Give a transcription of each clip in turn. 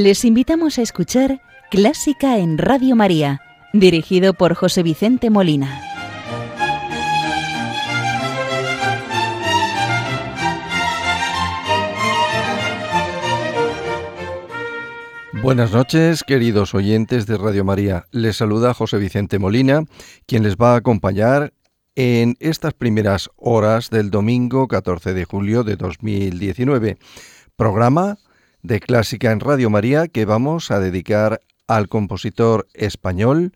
Les invitamos a escuchar Clásica en Radio María, dirigido por José Vicente Molina. Buenas noches, queridos oyentes de Radio María. Les saluda José Vicente Molina, quien les va a acompañar en estas primeras horas del domingo 14 de julio de 2019. Programa de Clásica en Radio María que vamos a dedicar al compositor español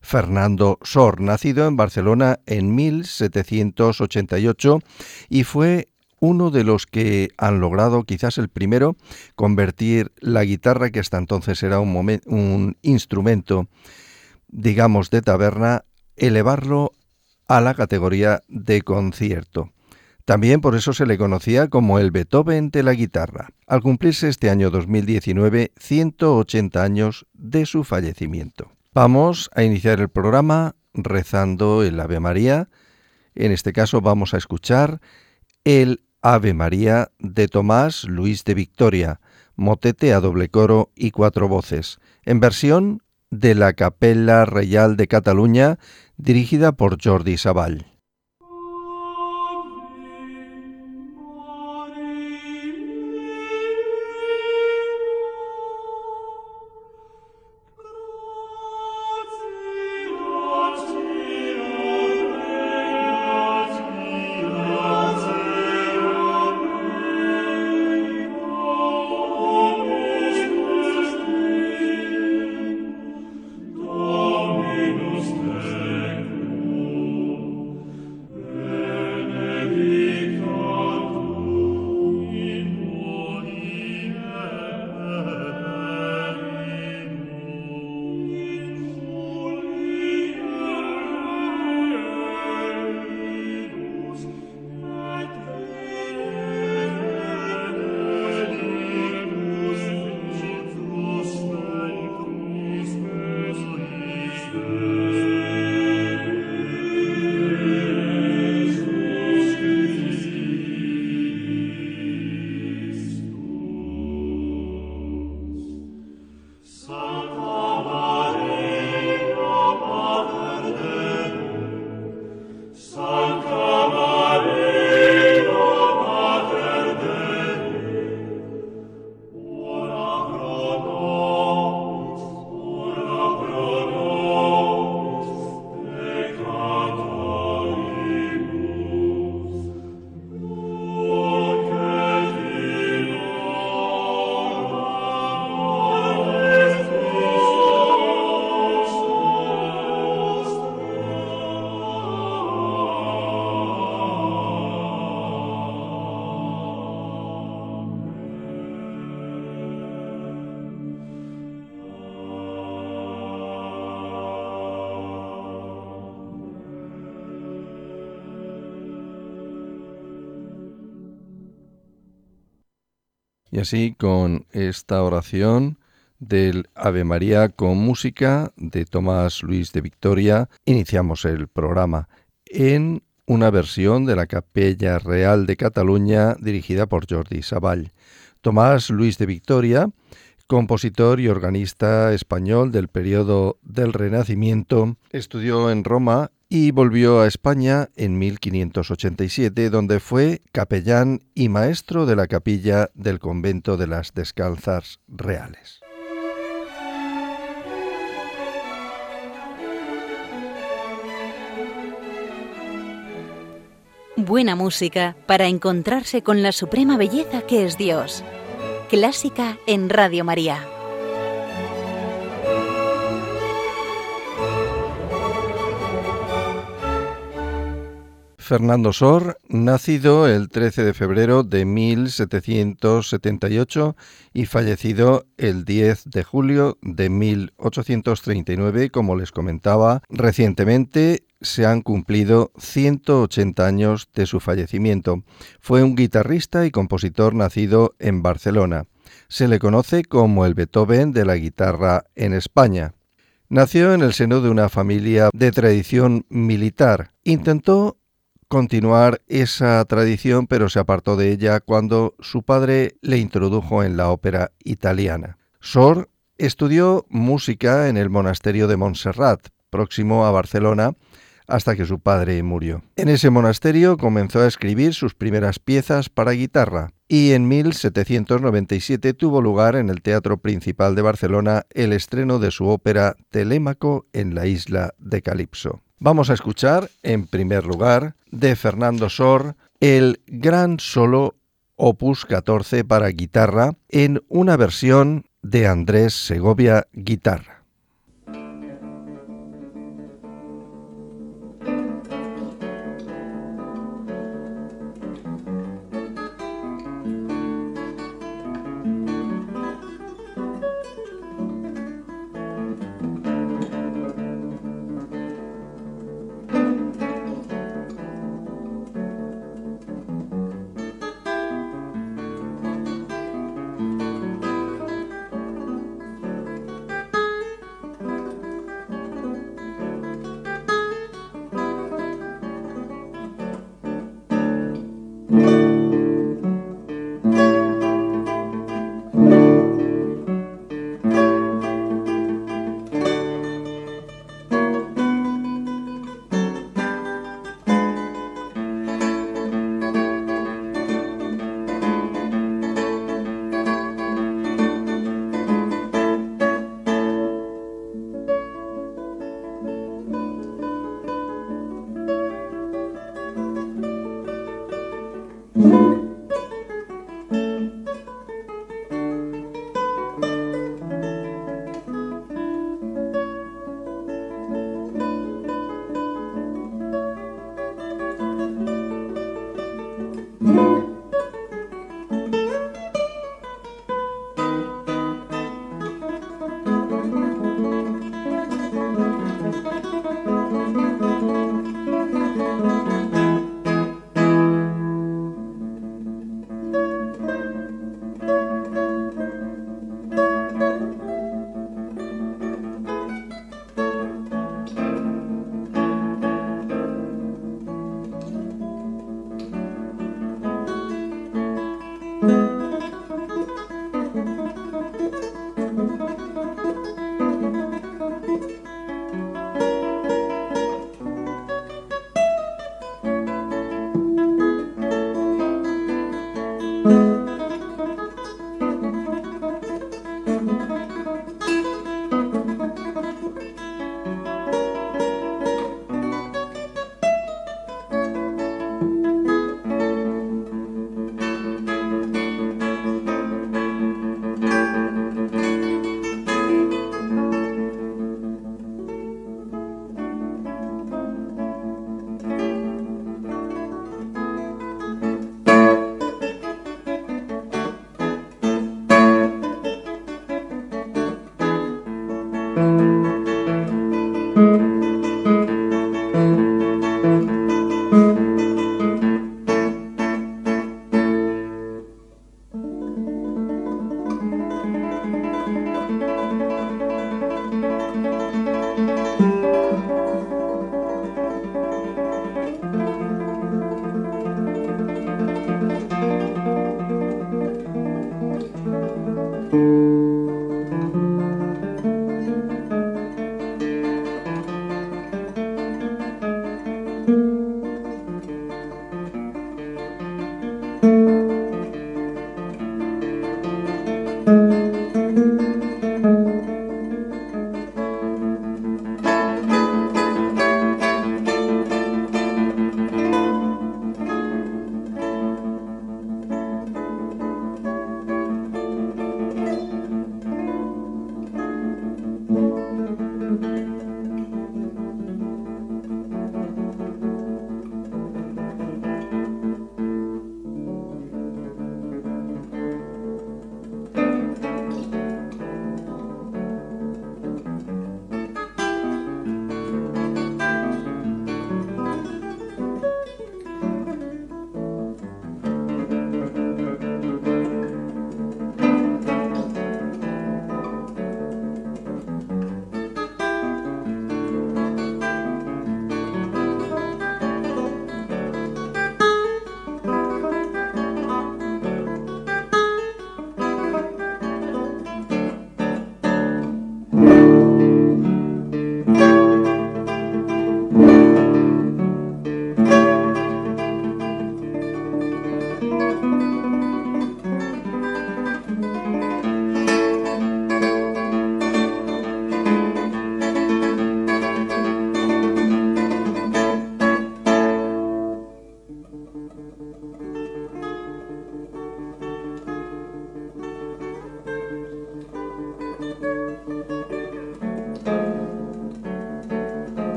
Fernando Sor, nacido en Barcelona en 1788 y fue uno de los que han logrado, quizás el primero, convertir la guitarra, que hasta entonces era un, un instrumento, digamos, de taberna, elevarlo a la categoría de concierto. También por eso se le conocía como el Beethoven de la guitarra, al cumplirse este año 2019 180 años de su fallecimiento. Vamos a iniciar el programa rezando el Ave María. En este caso vamos a escuchar el Ave María de Tomás Luis de Victoria, motete a doble coro y cuatro voces, en versión de la Capella Real de Cataluña dirigida por Jordi Sabal. Y así con esta oración del Ave María con música de Tomás Luis de Victoria, iniciamos el programa en una versión de la Capella Real de Cataluña dirigida por Jordi Saball. Tomás Luis de Victoria, compositor y organista español del periodo del Renacimiento, estudió en Roma y volvió a España en 1587, donde fue capellán y maestro de la capilla del convento de las Descalzas Reales. Buena música para encontrarse con la suprema belleza que es Dios. Clásica en Radio María. Fernando Sor, nacido el 13 de febrero de 1778 y fallecido el 10 de julio de 1839, como les comentaba recientemente, se han cumplido 180 años de su fallecimiento. Fue un guitarrista y compositor nacido en Barcelona. Se le conoce como el Beethoven de la guitarra en España. Nació en el seno de una familia de tradición militar. Intentó continuar esa tradición, pero se apartó de ella cuando su padre le introdujo en la ópera italiana. Sor estudió música en el monasterio de Montserrat, próximo a Barcelona, hasta que su padre murió. En ese monasterio comenzó a escribir sus primeras piezas para guitarra y en 1797 tuvo lugar en el Teatro Principal de Barcelona el estreno de su ópera Telémaco en la isla de Calipso. Vamos a escuchar, en primer lugar, de Fernando Sor, el gran solo opus 14 para guitarra en una versión de Andrés Segovia Guitarra.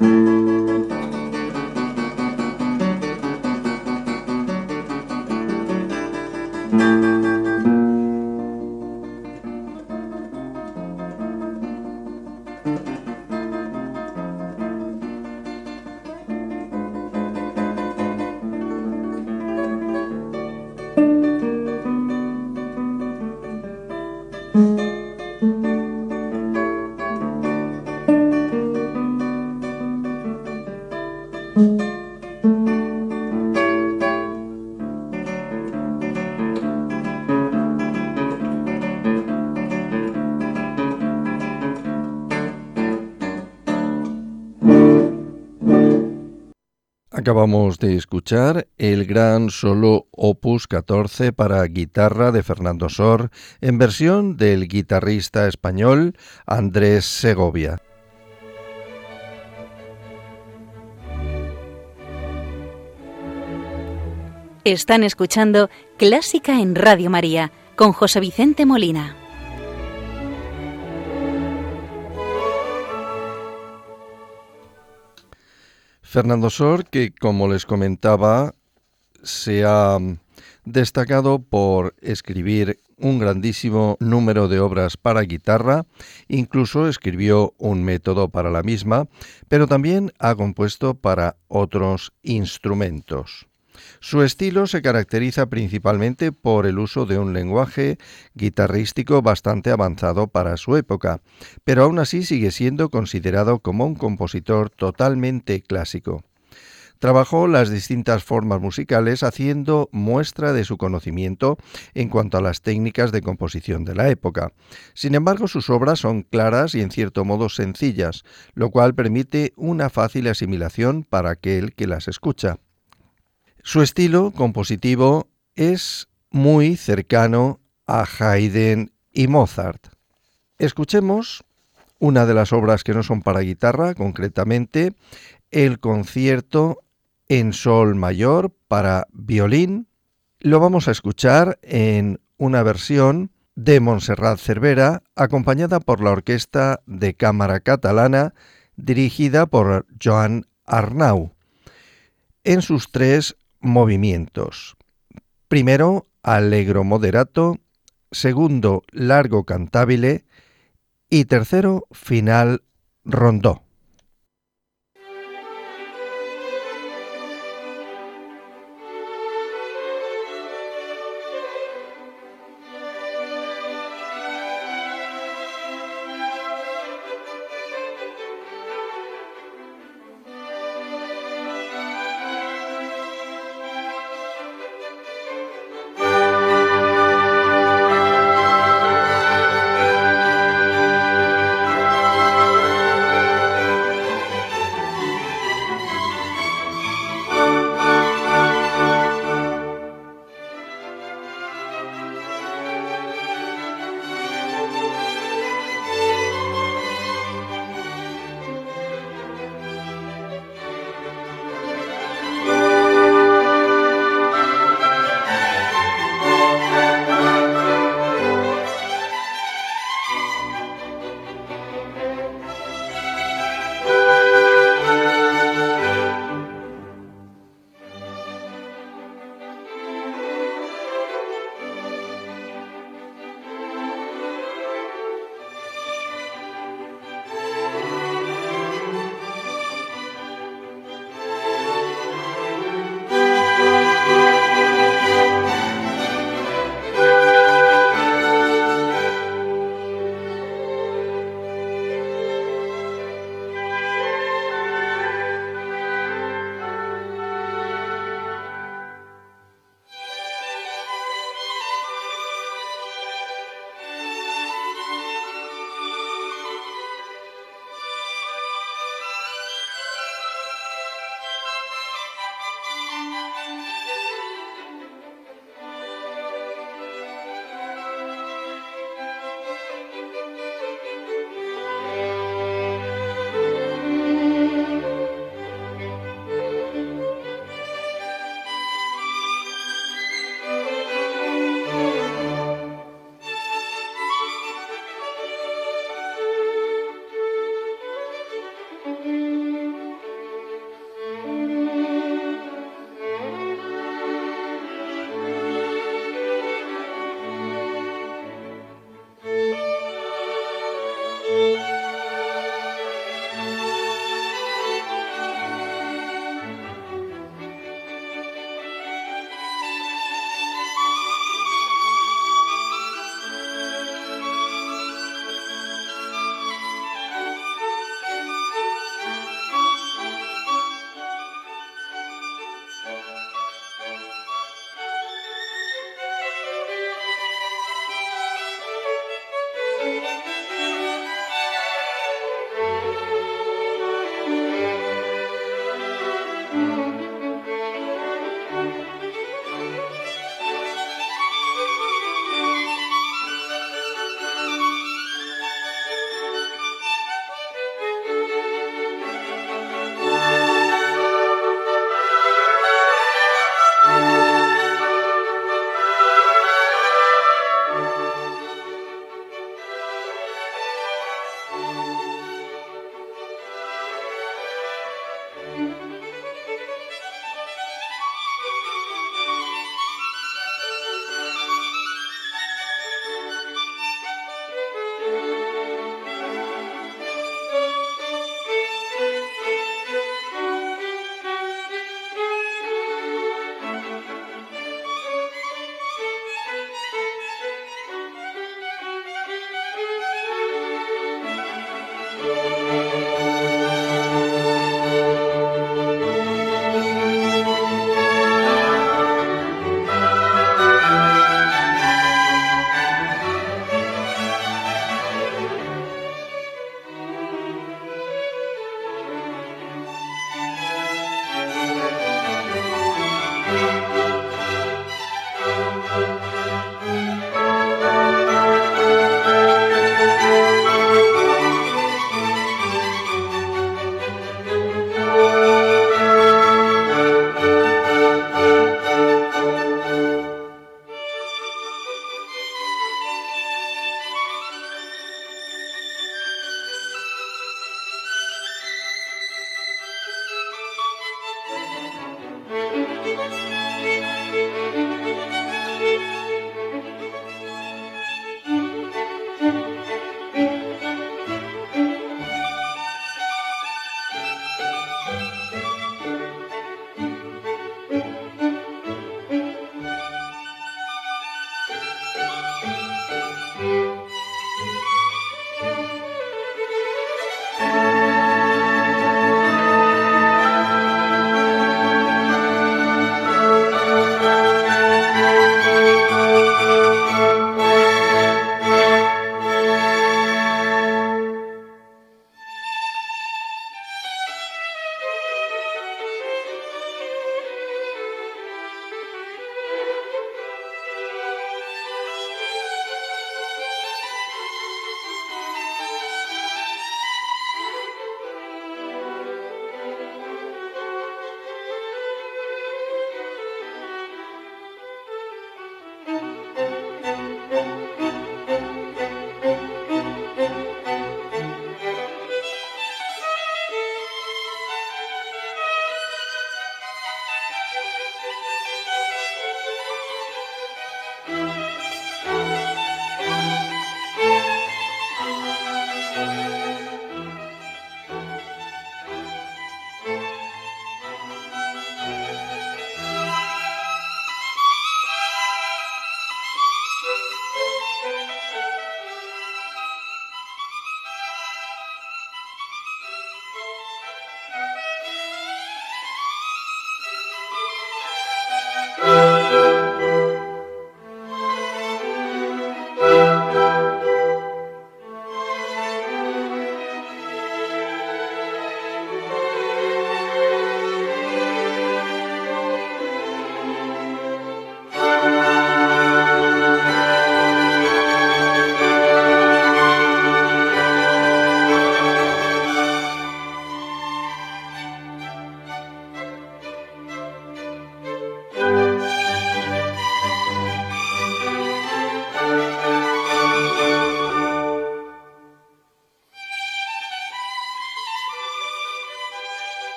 Música Acabamos de escuchar el gran solo opus 14 para guitarra de Fernando Sor en versión del guitarrista español Andrés Segovia. Están escuchando Clásica en Radio María con José Vicente Molina. Fernando Sor, que como les comentaba, se ha destacado por escribir un grandísimo número de obras para guitarra, incluso escribió un método para la misma, pero también ha compuesto para otros instrumentos. Su estilo se caracteriza principalmente por el uso de un lenguaje guitarrístico bastante avanzado para su época, pero aún así sigue siendo considerado como un compositor totalmente clásico. Trabajó las distintas formas musicales haciendo muestra de su conocimiento en cuanto a las técnicas de composición de la época. Sin embargo, sus obras son claras y en cierto modo sencillas, lo cual permite una fácil asimilación para aquel que las escucha. Su estilo compositivo es muy cercano a Haydn y Mozart. Escuchemos una de las obras que no son para guitarra, concretamente el concierto en sol mayor para violín. Lo vamos a escuchar en una versión de Montserrat Cervera, acompañada por la Orquesta de Cámara Catalana, dirigida por Joan Arnau, en sus tres movimientos. Primero, allegro moderato, segundo, largo cantabile y tercero, final rondó.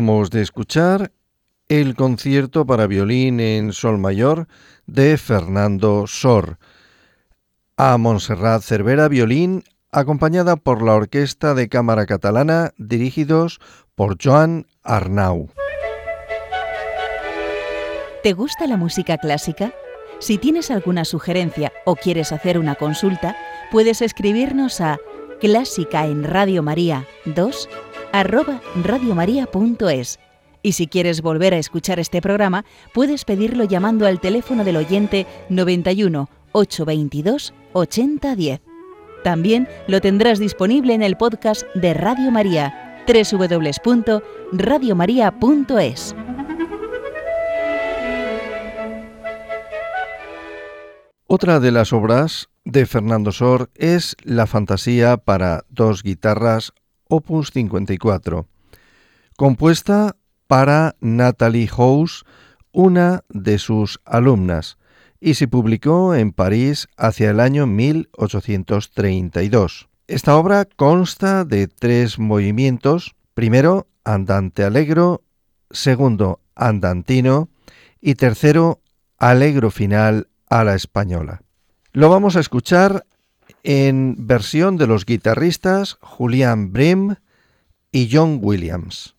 De escuchar el concierto para violín en sol mayor de Fernando Sor. A Montserrat Cervera violín acompañada por la Orquesta de Cámara Catalana dirigidos por Joan Arnau. ¿Te gusta la música clásica? Si tienes alguna sugerencia o quieres hacer una consulta, puedes escribirnos a clásica en Radio María 2 arroba radiomaria.es. Y si quieres volver a escuchar este programa, puedes pedirlo llamando al teléfono del oyente 91 822 8010. También lo tendrás disponible en el podcast de Radio María, www.radiomaria.es. Otra de las obras de Fernando Sor es La Fantasía para dos guitarras opus 54, compuesta para Natalie House, una de sus alumnas, y se publicó en París hacia el año 1832. Esta obra consta de tres movimientos, primero andante alegro, segundo andantino y tercero alegro final a la española. Lo vamos a escuchar en versión de los guitarristas Julian Brim y John Williams.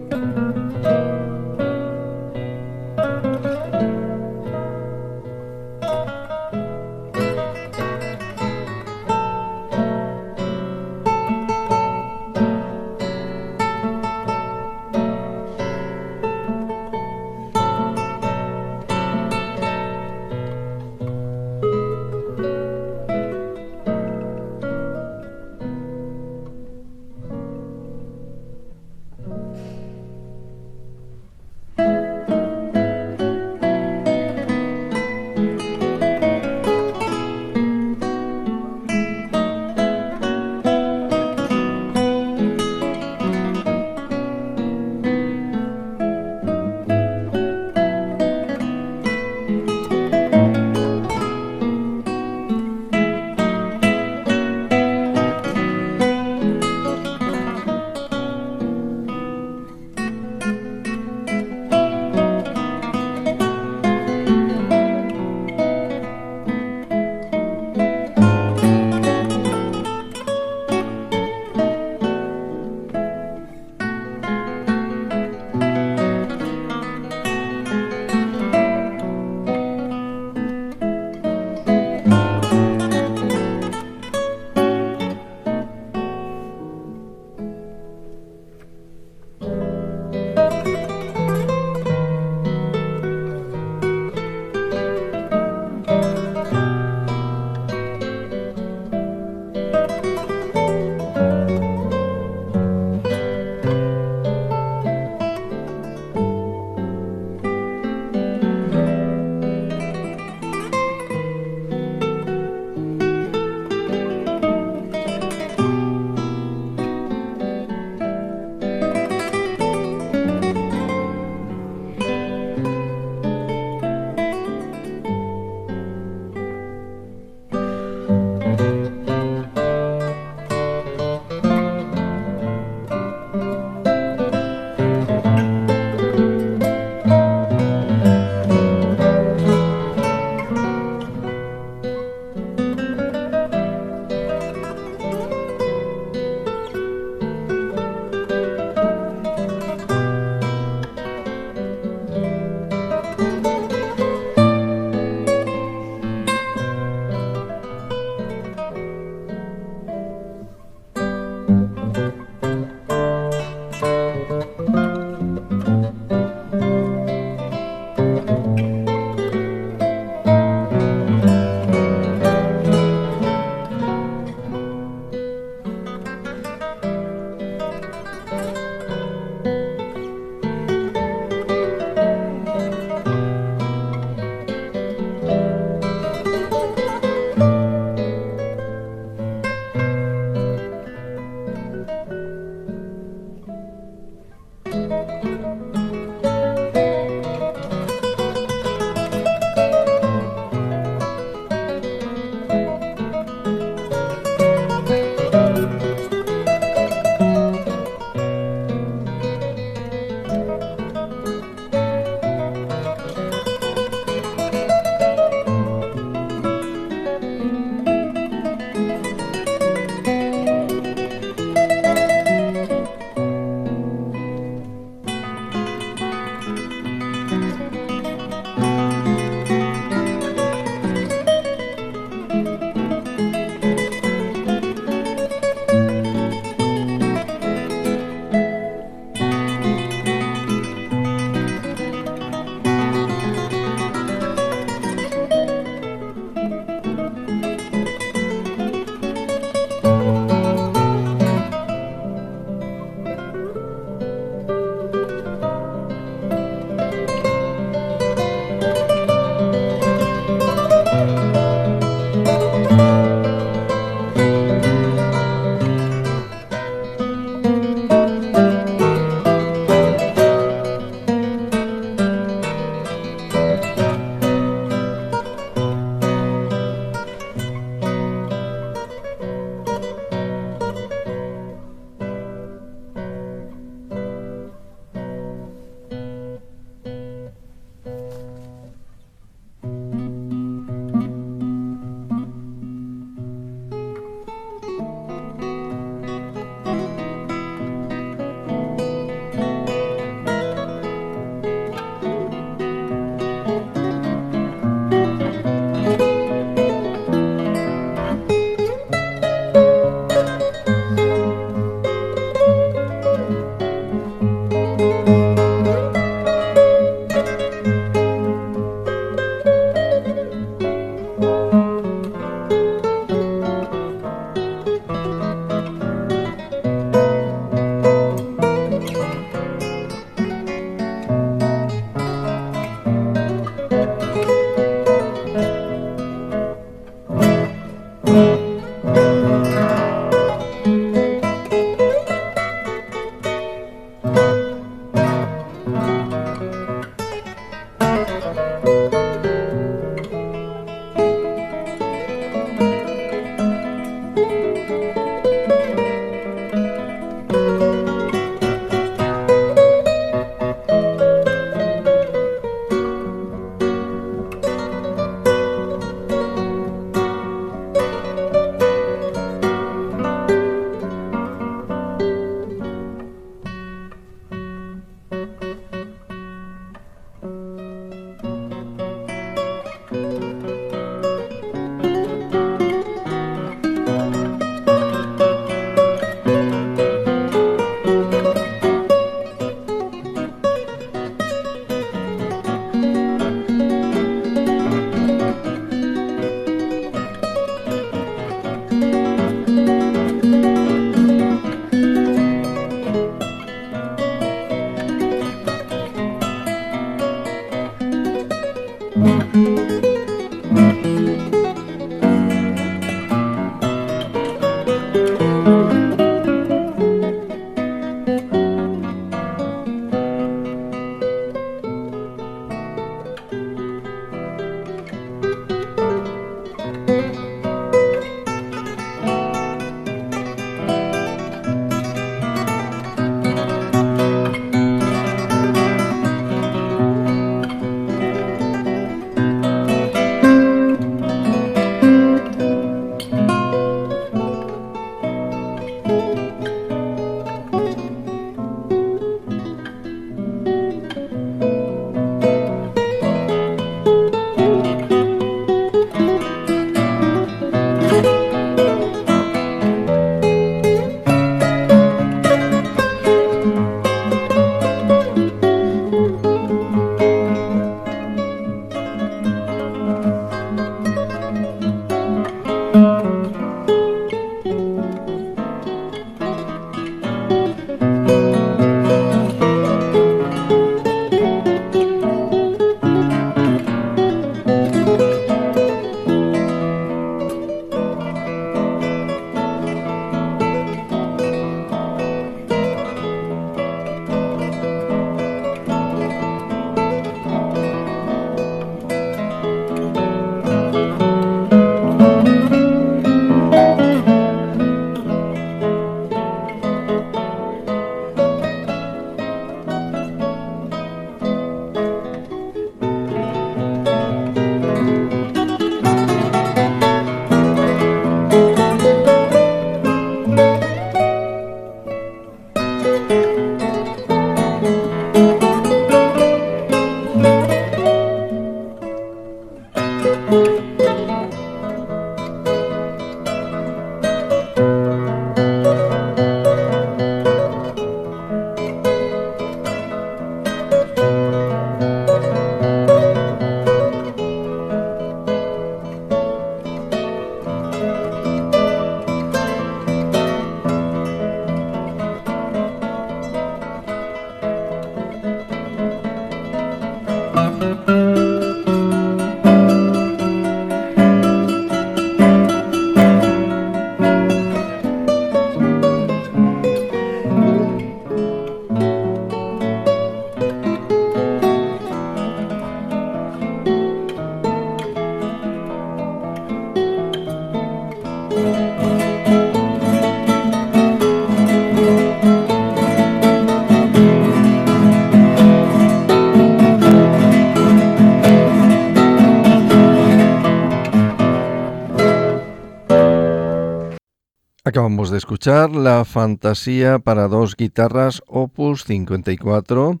Escuchar la Fantasía para dos guitarras Opus 54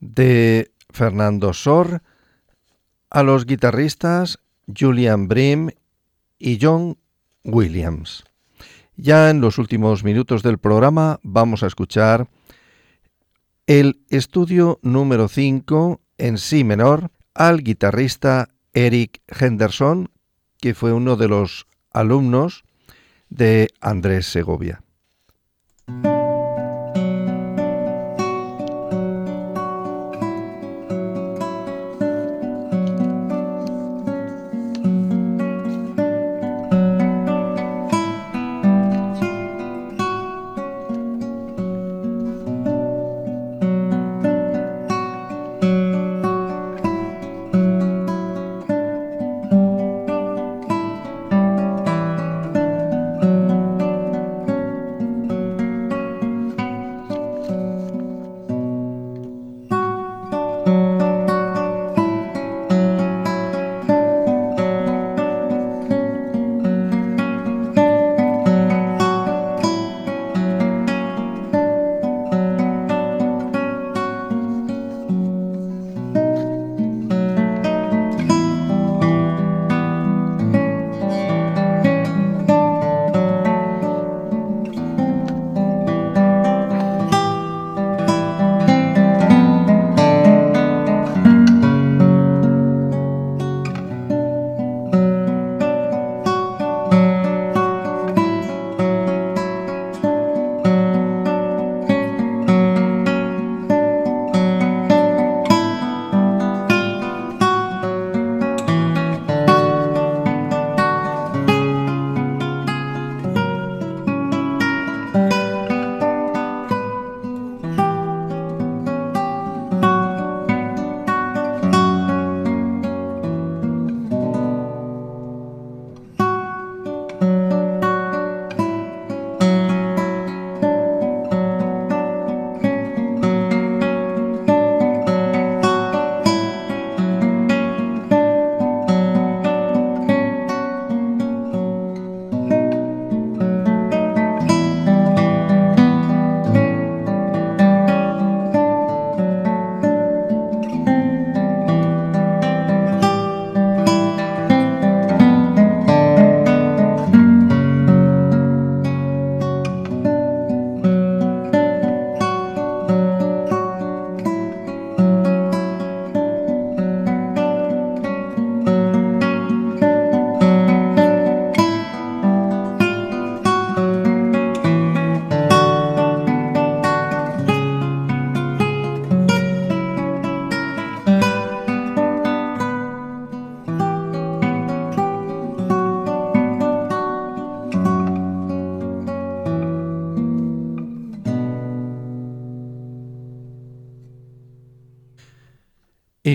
de Fernando Sor a los guitarristas Julian Brim y John Williams. Ya en los últimos minutos del programa vamos a escuchar el estudio número 5 en Si menor al guitarrista Eric Henderson, que fue uno de los alumnos de Andrés Segovia.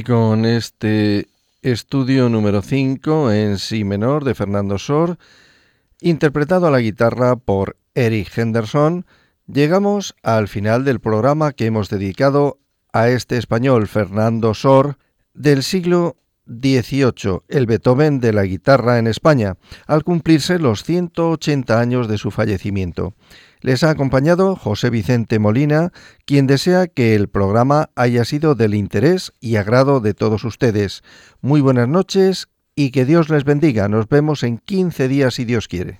Con este estudio número 5 en Si menor de Fernando Sor, interpretado a la guitarra por Eric Henderson, llegamos al final del programa que hemos dedicado a este español Fernando Sor del siglo XVIII, el Beethoven de la guitarra en España, al cumplirse los 180 años de su fallecimiento. Les ha acompañado José Vicente Molina, quien desea que el programa haya sido del interés y agrado de todos ustedes. Muy buenas noches y que Dios les bendiga. Nos vemos en 15 días si Dios quiere.